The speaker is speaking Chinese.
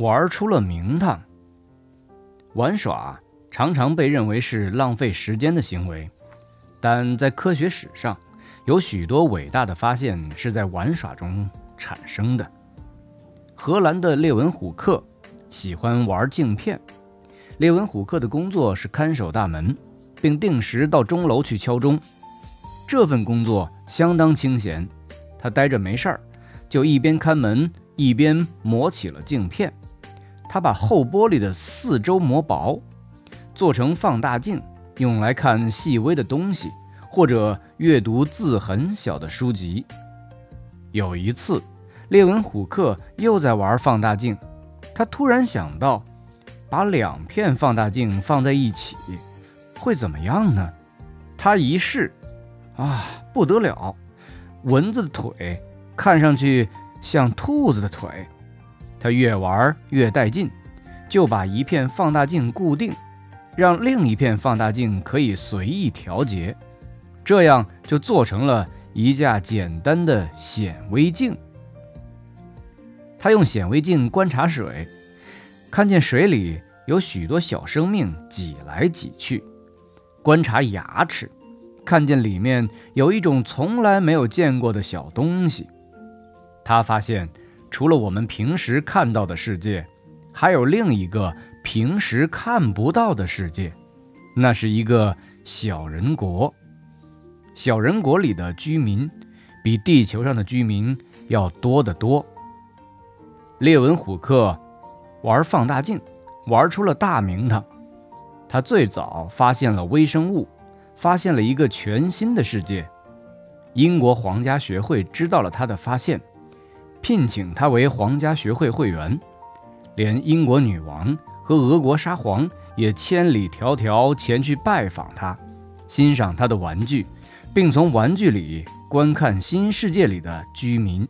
玩出了名堂。玩耍常常被认为是浪费时间的行为，但在科学史上，有许多伟大的发现是在玩耍中产生的。荷兰的列文虎克喜欢玩镜片。列文虎克的工作是看守大门，并定时到钟楼去敲钟。这份工作相当清闲，他呆着没事儿，就一边看门一边磨起了镜片。他把厚玻璃的四周磨薄，做成放大镜，用来看细微的东西或者阅读字很小的书籍。有一次，列文虎克又在玩放大镜，他突然想到，把两片放大镜放在一起，会怎么样呢？他一试，啊，不得了！蚊子的腿看上去像兔子的腿。他越玩越带劲，就把一片放大镜固定，让另一片放大镜可以随意调节，这样就做成了一架简单的显微镜。他用显微镜观察水，看见水里有许多小生命挤来挤去；观察牙齿，看见里面有一种从来没有见过的小东西。他发现。除了我们平时看到的世界，还有另一个平时看不到的世界，那是一个小人国。小人国里的居民比地球上的居民要多得多。列文虎克玩放大镜，玩出了大名堂。他最早发现了微生物，发现了一个全新的世界。英国皇家学会知道了他的发现。聘请他为皇家学会会员，连英国女王和俄国沙皇也千里迢迢前去拜访他，欣赏他的玩具，并从玩具里观看新世界里的居民。